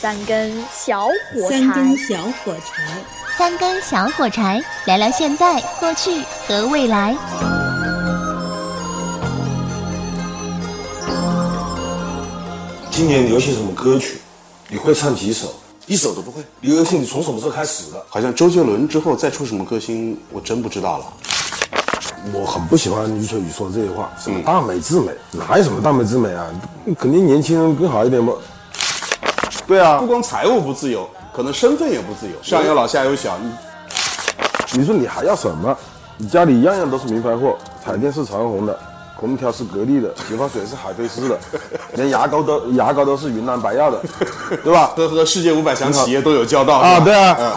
三根小火柴，三根小火柴，三根小火柴，聊聊现在、过去和未来。今年流行什么歌曲？你会唱几首？一首都不会。流游戏你从什么时候开始的？好像周杰伦之后再出什么歌星，我真不知道了。我很不喜欢余秋雨说的这些话，什么大美至美，哪有什么大美至美啊？肯定年轻人更好一点嘛。对啊不，光财务不自由，可能身份也不自由，上有老下有小，你你说你还要什么？你家里样样都是名牌货，彩电是长虹的，空调是格力的，洗发水是海飞丝的，连牙膏都牙膏都是云南白药的，对吧？和和世界五百强企业都有交道啊，对啊，嗯，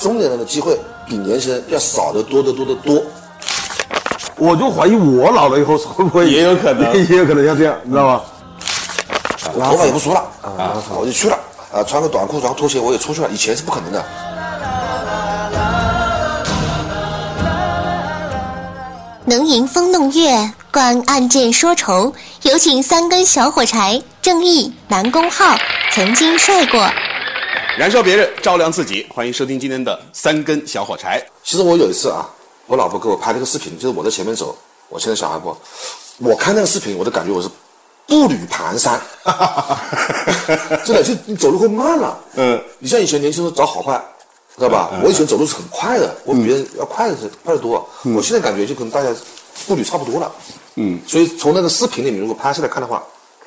中年人的机会比年轻人要少得多得多得多。我就怀疑我老了以后会不会也有可能 也有可能像这样，你知道吗？我头发也不梳了啊，我就去了啊，穿个短裤，然后拖鞋我也出去了，以前是不可能的。能吟风弄月，观案件说愁。有请三根小火柴，正义南宫浩曾经帅过。燃烧别人，照亮自己。欢迎收听今天的三根小火柴。其实我有一次啊，我老婆给我拍了个视频，就是我在前面走，我牵着小孩不，我看那个视频，我都感觉我是步履蹒跚，真的，就你走路会慢了。嗯，你像以前年轻时候找好坏，知道吧？我以前走路是很快的，我比别人要快的快得多。我现在感觉就可能大家步履差不多了。嗯，所以从那个视频里面如果拍下来看的话，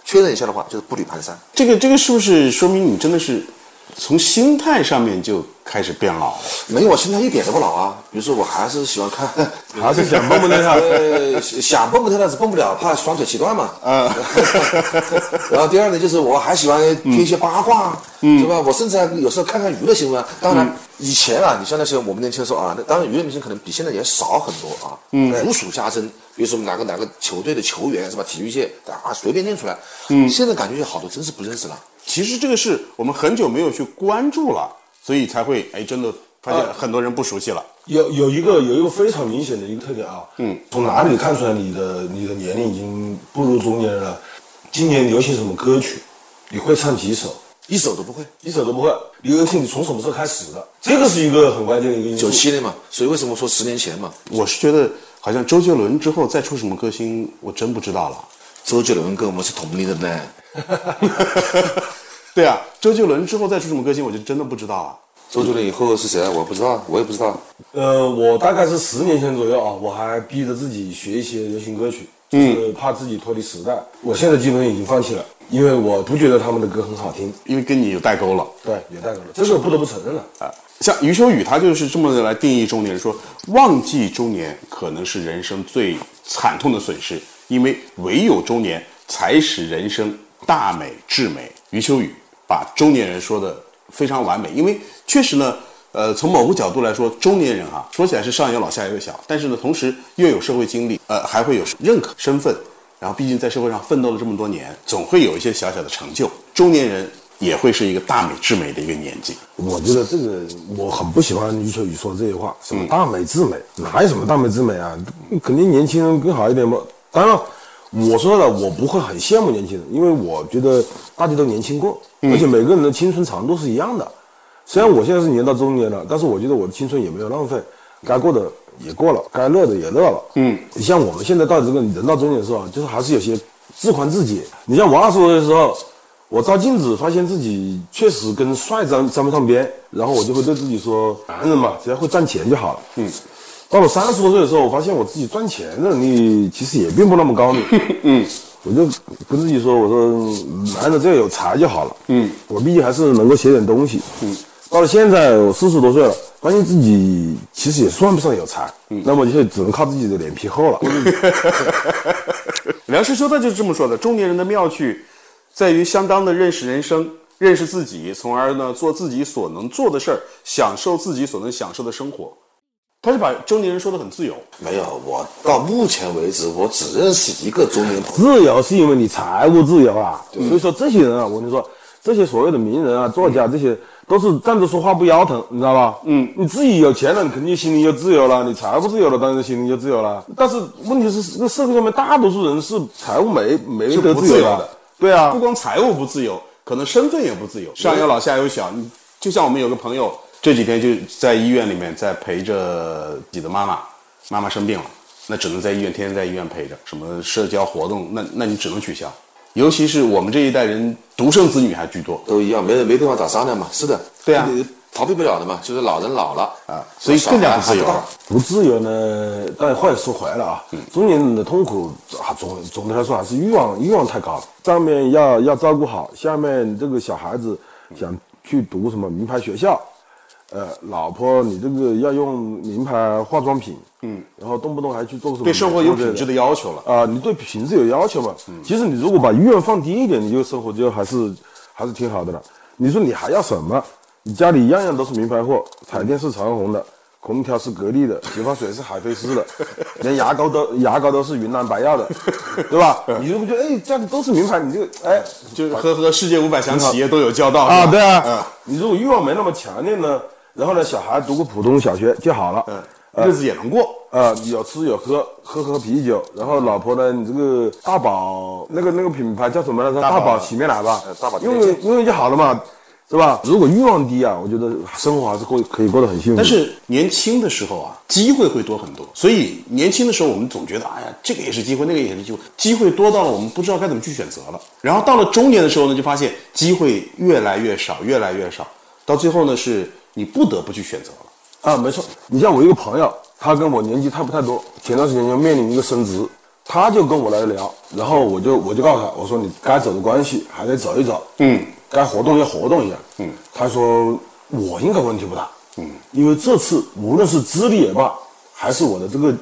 确认一下的话，就是步履蹒跚。这个这个是不是说明你真的是从心态上面就开始变老了？没有，我心态一点都不老啊。比如说，我还是喜欢看，还是想蹦蹦跳跳 呃，想蹦蹦跳跳是蹦不了，怕双腿齐断嘛。嗯 然后第二呢，就是我还喜欢听一些八卦，是吧？我甚至还有时候看看娱乐新闻啊。当然，以前啊，你像那些我们年轻的时候啊，那当然娱乐明星可能比现在也少很多啊，嗯，如数家珍。比如说哪个哪个球队的球员是吧？体育界啊，随便念出来。嗯，现在感觉有好多真是不认识了。其实这个是我们很久没有去关注了，所以才会哎，真的发现很多人不熟悉了。有有一个有一个非常明显的一个特点啊，嗯，从哪里看出来你的你的年龄已经步入中年人了？今年流行什么歌曲？你会唱几首？一首都不会。一首都不会。流游戏你从什么时候开始的？这个是一个很关键的一个因素。九七年嘛，所以为什么说十年前嘛？我是觉得好像周杰伦之后再出什么歌星，我真不知道了。周杰伦跟我们是同龄的呢。对啊，周杰伦之后再出什么歌星，我就真的不知道啊。周杰伦以后是谁啊？我不知道，我也不知道。呃，我大概是十年前左右啊，我还逼着自己学一些流行歌曲，就是怕自己脱离时代。我现在基本上已经放弃了，因为我不觉得他们的歌很好听。因为跟你有代沟了对，有代沟了，这个不得不承认了。啊。像余秋雨，他就是这么来定义中年人，说忘记中年可能是人生最惨痛的损失，因为唯有中年才使人生大美至美。余秋雨把中年人说的非常完美，因为确实呢，呃，从某个角度来说，中年人啊，说起来是上有老下有小，但是呢，同时又有社会经历，呃，还会有认可身份，然后毕竟在社会上奋斗了这么多年，总会有一些小小的成就。中年人也会是一个大美至美的一个年纪。我觉得这个我很不喜欢余秋雨说的这些话，什么大美至美，哪有什么大美至美啊？肯定年轻人更好一点嘛。当然，我说了，我不会很羡慕年轻人，因为我觉得大家都年轻过，而且每个人的青春长度是一样的。虽然我现在是年到中年了，但是我觉得我的青春也没有浪费，该过的也过了，该乐的也乐了。嗯，像我们现在到这个人到中年的时候啊，就是还是有些自宽自解。你像我二十多岁的时候。我照镜子发现自己确实跟帅沾沾不上边，然后我就会对自己说：男人嘛，只要会赚钱就好了。嗯，到了三十多岁的时候，我发现我自己赚钱的能力其实也并不那么高明。嗯，我就跟自己说：我说男的只要有才就好了。嗯，我毕竟还是能够写点东西。嗯，到了现在我四十多岁了，发现自己其实也算不上有才。嗯，那么就只能靠自己的脸皮厚了。梁实秋他就是这么说的：中年人的妙趣。在于相当的认识人生，认识自己，从而呢做自己所能做的事儿，享受自己所能享受的生活。他就把中年人说的很自由。没有，我到目前为止，我只认识一个中年朋友。自由是因为你财务自由啊，所以说这些人啊，我跟你说，这些所谓的名人啊、作家，这些都是站着说话不腰疼，你知道吧？嗯，你自己有钱了，你肯定心里就自由了；你财务自由了，当然心灵就自由了。但是问题是，这个社会上面大多数人是财务没没得自由由的。对啊不，光财务不自由，可能身份也不自由，上有老下有小。你就像我们有个朋友，这几天就在医院里面在陪着自己的妈妈，妈妈生病了，那只能在医院天天在医院陪着，什么社交活动，那那你只能取消。尤其是我们这一代人，独生子女还居多，都一样，没没地方找商量嘛。是的，对啊逃避不了的嘛，就是老人老了啊所以更加不自由小孩还大不自由呢，但话又说回来了啊，中年人的痛苦啊，总总的来说还是欲望欲望太高了。上面要要照顾好，下面这个小孩子想去读什么名牌学校，呃，老婆你这个要用名牌化妆品，嗯，然后动不动还去做什么对生活有品质的要求了。啊、你对品质有要求嘛？其实你如果把欲望放低一点，你就生活就还是还是挺好的了。你说你还要什么？你家里样样都是名牌货，彩电是长虹的，空调是格力的，洗发水是海飞丝的，连牙膏都牙膏都是云南白药的，对吧？你就不觉得哎，家里都是名牌，你就哎就是和和世界五百强企业都有交道啊，对啊，你如果欲望没那么强烈呢，然后呢，小孩读个普通小学就好了，嗯，日子也能过。啊，有吃有喝，喝喝啤酒，然后老婆呢，你这个大宝那个那个品牌叫什么来着？大宝洗面奶吧呃，大宝用用用用就好了嘛，是吧？如果欲望低啊，我觉得生活还是过可以过得很幸福。但是年轻的时候啊，机会会多很多，所以年轻的时候我们总觉得，哎呀，这个也是机会，那个也是机会，机会多到了我们不知道该怎么去选择了。然后到了中年的时候呢，就发现机会越来越少，越来越少，到最后呢，是你不得不去选择了。啊，没错。你像我一个朋友，他跟我年纪差不太多，前段时间就面临一个升职，他就跟我来聊，然后我就我就告诉他，我说你该走的关系还得走一走，嗯，该活动要活动一下，嗯。他说我应该问题不大，嗯，因为这次无论是资历也罢，还是我的这个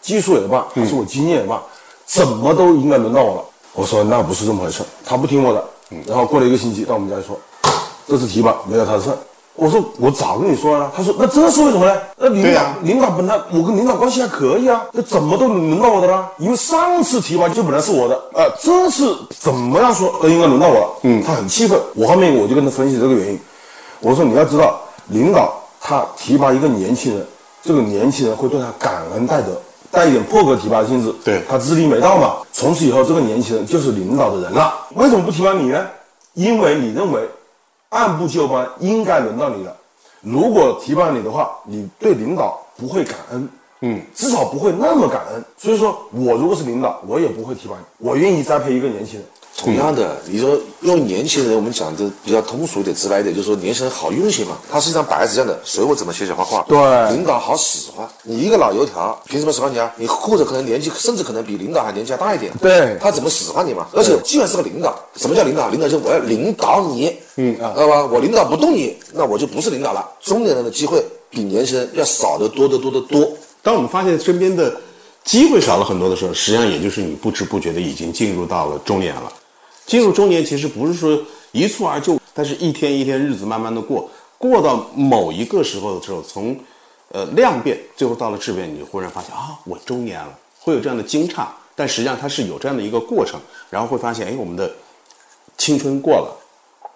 技术也罢，还是我经验也罢，怎么都应该轮到我了。我说那不是这么回事，他不听我的，然后过了一个星期到我们家说，这次提拔没有他的事。我说我早跟你说了，他说那这是为什么呢？那领导、领导本来我跟领导关系还可以啊，那怎么都轮到我的了？因为上次提拔就本来是我的，呃，这次怎么样说都应该轮到我了。嗯，他很气愤。我后面我就跟他分析这个原因，我说你要知道，领导他提拔一个年轻人，这个年轻人会对他感恩戴德，带一点破格提拔的性质。对他资历没到嘛，从此以后这个年轻人就是领导的人了。为什么不提拔你呢？因为你认为按部就班应该轮到你了。如果提拔你的话，你对领导不会感恩，嗯，至少不会那么感恩。所以说我如果是领导，我也不会提拔你，我愿意栽培一个年轻人。同样的，你说用年轻人，我们讲的比较通俗一点、直白一点，就是说年轻人好用些嘛。他是一张白纸一样的，随我怎么写写画画。对领导好使唤。你一个老油条，凭什么使唤你啊？你或者可能年纪甚至可能比领导还年纪还大一点。对他怎么使唤你嘛？而且既然是个领导，什么叫领导？领导就我要领导你，嗯啊，知道吧？我领导不动你，那我就不是领导了。中年人的机会比年轻人要少得多得多得多。当我们发现身边的机会少了很多的时候，实际上也就是你不知不觉的已经进入到了中年了。进入中年其实不是说一蹴而就，但是一天一天日子慢慢的过，过到某一个时候的时候，从呃量变，最后到了质变，你就忽然发现啊，我中年了，会有这样的惊诧。但实际上它是有这样的一个过程，然后会发现，哎，我们的青春过了，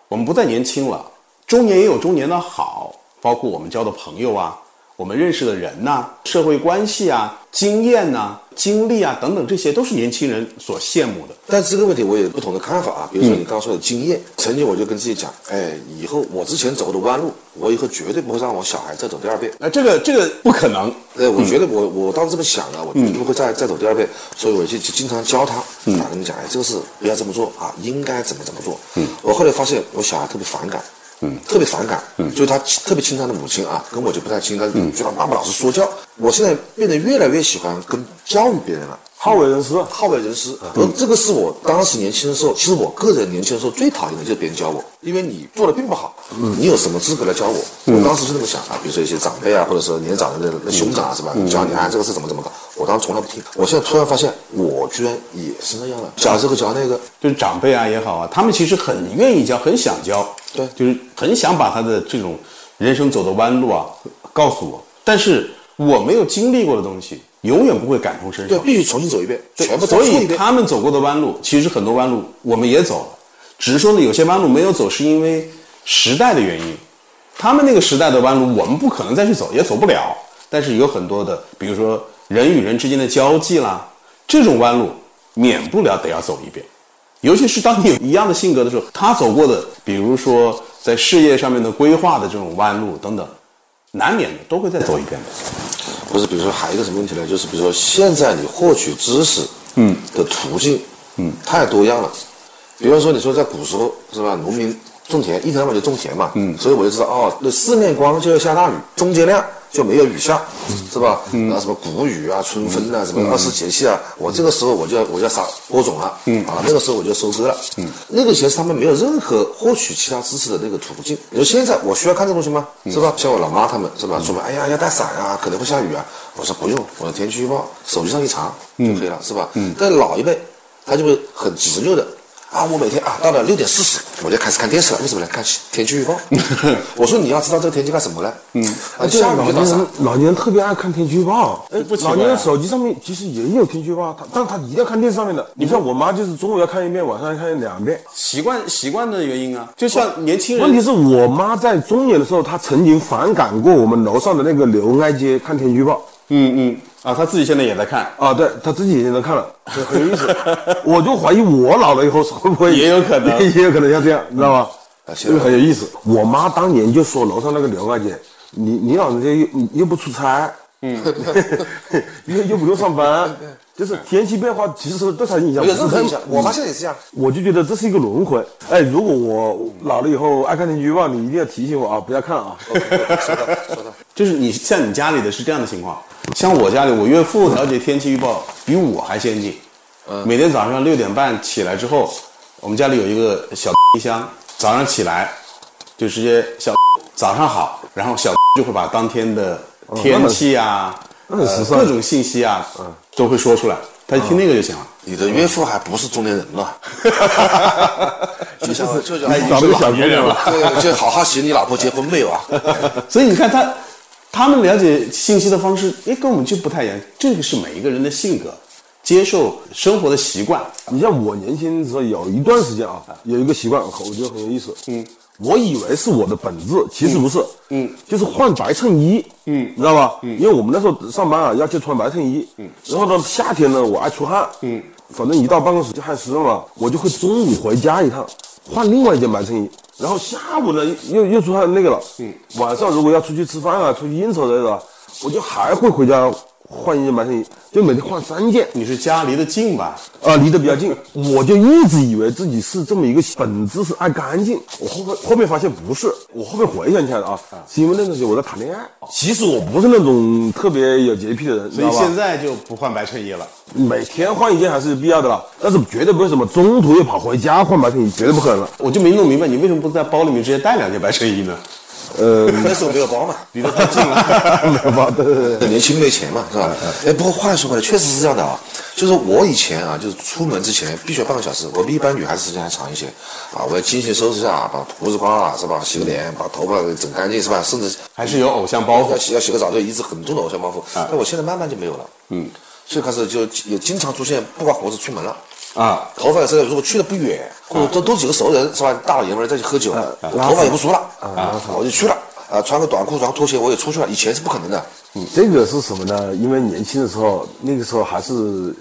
我们不再年轻了，中年也有中年的好，包括我们交的朋友啊，我们认识的人呐、社会关系啊、经验呐、经历啊等等，这些都是年轻人所羡慕的。但这个问题我有不同的看法啊，比如说你刚刚说的经验，曾经我就跟自己讲，哎，以后我之前走的弯路，我以后绝对不会让我小孩再走第二遍。那这个这个不可能，呃，我觉得我我当时这么想的，我绝对不会再再走第二遍，所以我就经常教他，啊，跟你讲，哎，这个事不要这么做啊，应该怎么怎么做。嗯，我后来发现我小孩特别反感。嗯，特别反感，嗯，就是他特别亲他的母亲啊，跟我就不太亲，他觉得妈妈老是说教。我现在变得越来越喜欢跟教育别人了，好为人师，好为人师，而这个是我当时年轻的时候，其实我个人年轻的时候最讨厌的就是别人教我，因为你做的并不好，你有什么资格来教我？我当时是这么想啊，比如说一些长辈啊，或者说年长的那那兄长啊，是吧？教你啊，这个是怎么怎么搞，我当时从来不听。我现在突然发现，我居然也是那样的，教这个教那个，就是长辈啊也好啊，他们其实很愿意教，很想教，对就是很想把他的这种人生走的弯路啊告诉我，但是我没有经历过的东西，永远不会感同身受对，。必须重新走一遍，全部再所以。他们走过的弯路，其实很多弯路我们也走了，只是说呢，有些弯路没有走，是因为时代的原因。他们那个时代的弯路，我们不可能再去走，也走不了。但是有很多的，比如说人与人之间的交际啦，这种弯路免不了得要走一遍。尤其是当你有一样的性格的时候，他走过的，比如说在事业上面的规划的这种弯路等等，难免的都会再走一遍的。不是，比如说还有一个什么问题呢？就是比如说现在你获取知识，嗯，的途径，嗯，太多样了。比方说你说在古时候是吧，农民种田一天到晚就种田嘛，嗯，所以我就知道哦，那四面光就要下大雨，中间亮就没有雨下，是吧？然后什么谷雨啊、春分啊、什么二十节气啊，我这个时候我就要我就要撒播种了，嗯啊，那个时候我就收割了，嗯，那个前是他们没有任何获取其他知识的那个途径。你说现在我需要看这东西吗？是吧？像我老妈他们是吧？说嘛，哎呀要带伞啊，可能会下雨啊。我说不用，我的天气预报手机上一查就可以了，是吧？嗯，但老一辈他就会很执拗的。啊，我每天啊，到了六点四十，我就开始看电视了。为什么呢？看天气预报。我说你要知道这个天气干什么呢？嗯，啊，对，下雨就打伞老年人。老年人特别爱看天气预报。哎老年人手机上面其实也有天气预报，他但他一定要看电视上面的。你像我妈就是中午要看一遍，晚上要看两遍。习惯习惯的原因啊，就像年轻人，问题是我妈在中年的时候，她曾经反感过我们楼上的那个刘恩爱街看天气预报。嗯嗯啊，他自己现在也在看，啊，对他自己也能看了，很很有意思。我就怀疑我老了以后会不会也有可能 也有可能像这样，你知道吗？啊这个很有意思。我妈当年就说楼上那个刘爱姐，你你老人家又又不出差，嗯，又又不用上班，就是天气变化其实对她影响没不是太有任何影响。我妈现在也是这样。我就觉得这是一个轮回。哎，如果我老了以后爱看天气预报，你一定要提醒我啊，不要看啊。说到说到，就是你像你家里的是这样的情况，像我家里，我岳父了解天气预报比我还先进。每天早上六点半起来之后，我们家里有一个小冰箱，早上起来就直接小早上好，然后小就会把当天的天气啊、各种信息啊，都会说出来，他就听那个就行了。你的岳父还不是中年人了，就像就像找个小姑娘了。对，就好好寻你老婆结婚没有啊？所以你看他，他们了解信息的方式，哎，跟我们就不太一样。这个是每一个人的性格、接受生活的习惯。你像我年轻的时候有一段时间啊，有一个习惯，我觉得很有意思。嗯，我以为是我的本质，其实不是。嗯，就是换白衬衣。嗯，你知道吧？嗯，因为我们那时候上班啊，要去穿白衬衣。嗯，然后到夏天呢，我爱出汗。嗯，反正一到办公室就汗湿了嘛，我就会中午回家一趟，换另外一件白衬衣。然后下午呢，又又出汗那个了。嗯，晚上如果要出去吃饭啊，出去应酬之类的，我就还会回家换一件白衬衣，就每天换三件。你是家离得近吧？啊，离得比较近，我就一直以为自己是这么一个本质是爱干净。我后面后面发现不是，我后面回想起来了啊，是因为那段时间我在谈恋爱。其实我不是那种特别有洁癖的人，所以现在就不换白衬衣了。每天换一件还是必要的了，但是绝对不会什么中途又跑回家换白衬衣，绝对不可能了。我就没弄明白，你为什么不在包里面直接带两件白衬衣呢？呃，那时候没有包嘛，离得太近了。没有包？对对对。年轻没钱嘛，是吧？哎，不过话又说回来，确实是这样的啊。就是我以前啊，就是出门之前必须要半个小时，我比一般女孩子时间还长一些啊。我要精心收拾一下，把胡子刮了是吧？洗个脸，把头发给整干净是吧？甚至还是有偶像包袱要。洗要洗个澡，就一直很重的偶像包袱。但我现在慢慢就没有了，嗯，所以开始就也经常出现不刮胡子出门了。啊，头发也是，如果去的不远，或者都都几个熟人是吧？大老爷们儿再去喝酒，我头发也不梳了啊，我就去了啊，穿个短裤，然后拖鞋，我也出去了。以前是不可能的，嗯这个是什么呢？因为年轻的时候，那个时候还是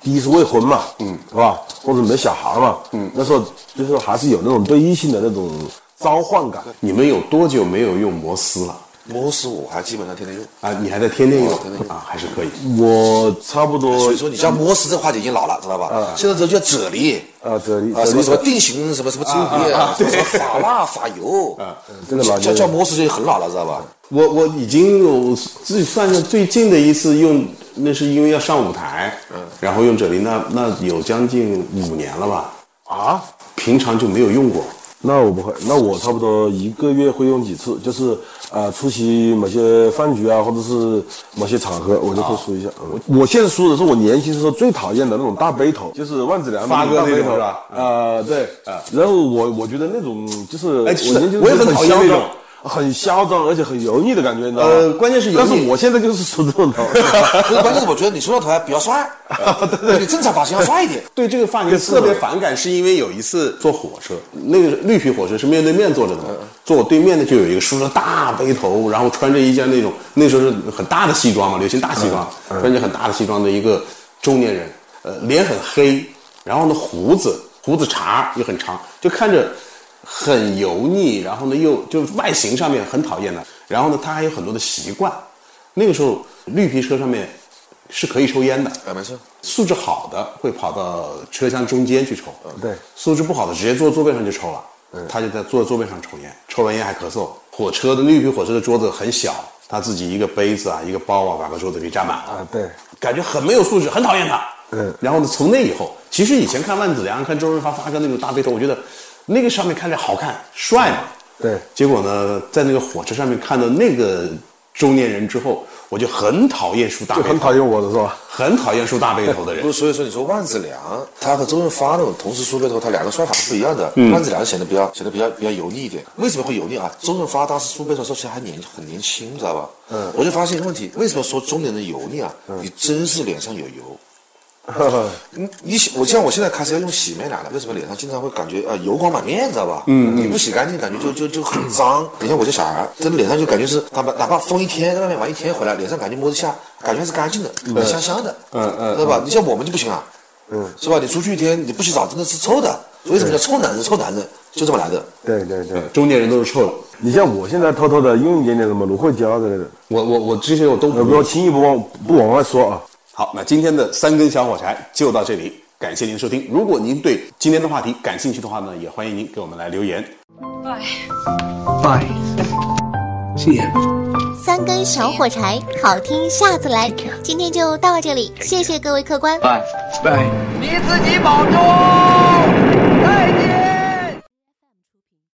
第一是未婚嘛，嗯，是吧？或者没小孩嘛，嗯，那时候就是还是有那种对异性的那种召唤感。你们有多久没有用摩丝了？摩丝我还基本上天天用。啊，你还在天天用哦天天用啊，还是可以。我差不多所以说你叫摩丝这个话题已经老了，知道吧？现在这叫啫喱啊，啫喱啊，什么什么定型，什么什么精液啊，什么什么发蜡、发油啊，真的老叫叫摩丝就很老了，知道吧？我我已经有自己算上最近的一次用，那是因为要上舞台，嗯，然后用啫喱，那那有将近五年了吧？啊，平常就没有用过。那我不会，那我差不多一个月会用几次，就是呃出席某些饭局啊，或者是某些场合，我就会梳一下。嗯我现在梳的是我年轻时候最讨厌的那种大背头，就是万梓良的发哥大背头那种是吧呃，对，然后我我觉得那种就是我也很讨厌那种张。很嚣张，而且很油腻的感觉，你知道吗？呃关键是油腻但是我现在就是梳这种头，不是，关键是我觉得你梳到头还比较帅，对你正常发型要帅一点。对这个发型特别反感，是因为有一次坐火车，那个绿皮火车是面对面坐着的嘛，坐我对面的就有一个梳着大背头，然后穿着一件那种那时候是很大的西装嘛，流行大西装，穿着很大的西装的一个中年人，呃，脸很黑，然后呢胡子胡子茬也很长，就看着很油腻，然后呢又就是外形上面很讨厌的。然后呢，他还有很多的习惯。那个时候绿皮车上面是可以抽烟的，啊，没错，素质好的会跑到车厢中间去抽，对素质不好的直接坐座位上就抽了。他就在坐座位上抽烟，抽完烟还咳嗽。火车的绿皮火车的桌子很小，他自己一个杯子啊，一个包啊，把个桌子给占满了。啊，对，感觉很没有素质，很讨厌他。嗯然后呢，从那以后，其实以前看万梓良、看周润发发哥那种大背头，我觉得那个上面看着好看、帅嘛。对结果呢，在那个火车上面看到那个中年人之后，我就很讨厌梳大背头，很讨厌我的是吧？很讨厌梳大背头的人不。是，所以说你说万梓良，他和周润发那种同时梳背头，他两个算法是不一样的。万梓良显得比较显得比较比较油腻一点。为什么会油腻啊？周润发当时梳背头的时候，其实还年很年轻，知道吧？嗯，我就发现一个问题，为什么说中年人油腻啊？嗯你真是脸上有油。嗯，你洗我像我现在开始要用洗面奶了，为什么脸上经常会感觉呃油光满面，知道吧？嗯，你不洗干净，感觉就就就很脏。你像我这小孩，真的脸上就感觉是他把哪怕疯一天在外面玩一天回来，脸上感觉摸得下，感觉还是干净的，很香香的，嗯嗯知道吧？你像我们就不行啊，嗯，是吧？你出去一天你不洗澡真的是臭的，为什么叫臭男人？臭男人就这么来的。对对对，中年人都是臭的。你像我现在偷偷的用一点点什么芦荟胶之类的，我我我这些我都呃，不要轻易不往不往外说啊。好，那今天的三根小火柴就到这里，感谢您收听。如果您对今天的话题感兴趣的话呢，也欢迎您给我们来留言。Bye. See ya. 三根小火柴，好听下次来。今天就到这里，谢谢各位客官。Bye. Bye. 你自己保重。